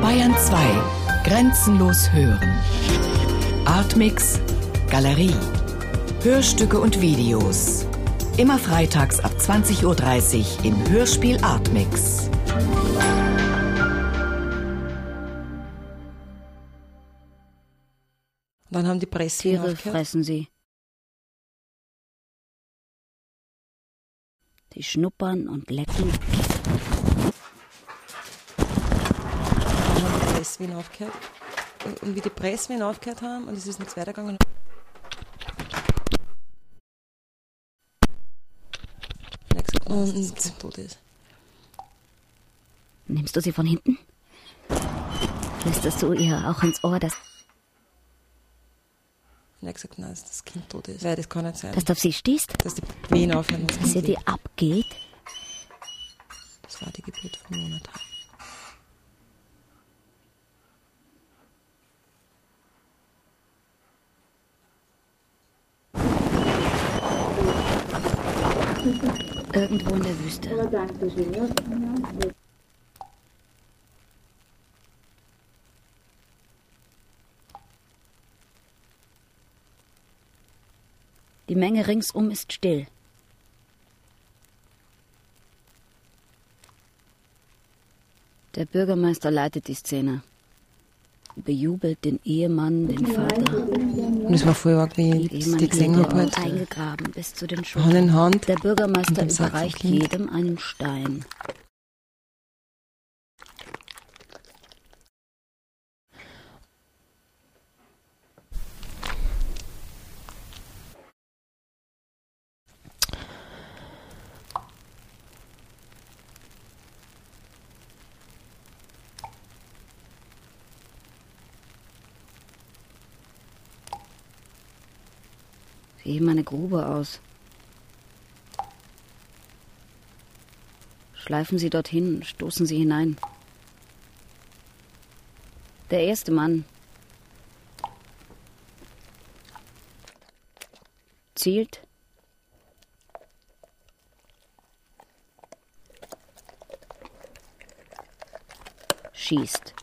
Bayern 2. Grenzenlos hören. Artmix. Galerie. Hörstücke und Videos. Immer freitags ab 20.30 Uhr im Hörspiel Artmix. Dann haben die Presswiener Tiere aufgehört. fressen sie. Die schnuppern und lecken. Die Presswiener aufgehört. Und, und wie die Presswiener aufgehört haben und es ist nichts weitergegangen. Und tot ist. Nimmst du sie von hinten? Flüsterst du ihr auch ins Ohr, dass, Und er hat gesagt, nein, dass das Kind tot ist. Weil das kann nicht sein. dass du auf sie stehst? Dass die Wehen aufhören. Das, Dass dir lebt. abgeht? das war die Geburt von Jonathan. Irgendwo in der Wüste. Die Menge ringsum ist still. Der Bürgermeister leitet die Szene. Bejubelt den Ehemann, den Vater. Und es war voll arg, wie ich die gesehen habe. Halt. eingegraben bis zu den Hand in Hand. Der Bürgermeister überreicht jedem einen Stein. Sie heben eine Grube aus. Schleifen Sie dorthin, stoßen Sie hinein. Der erste Mann zielt. Schießt.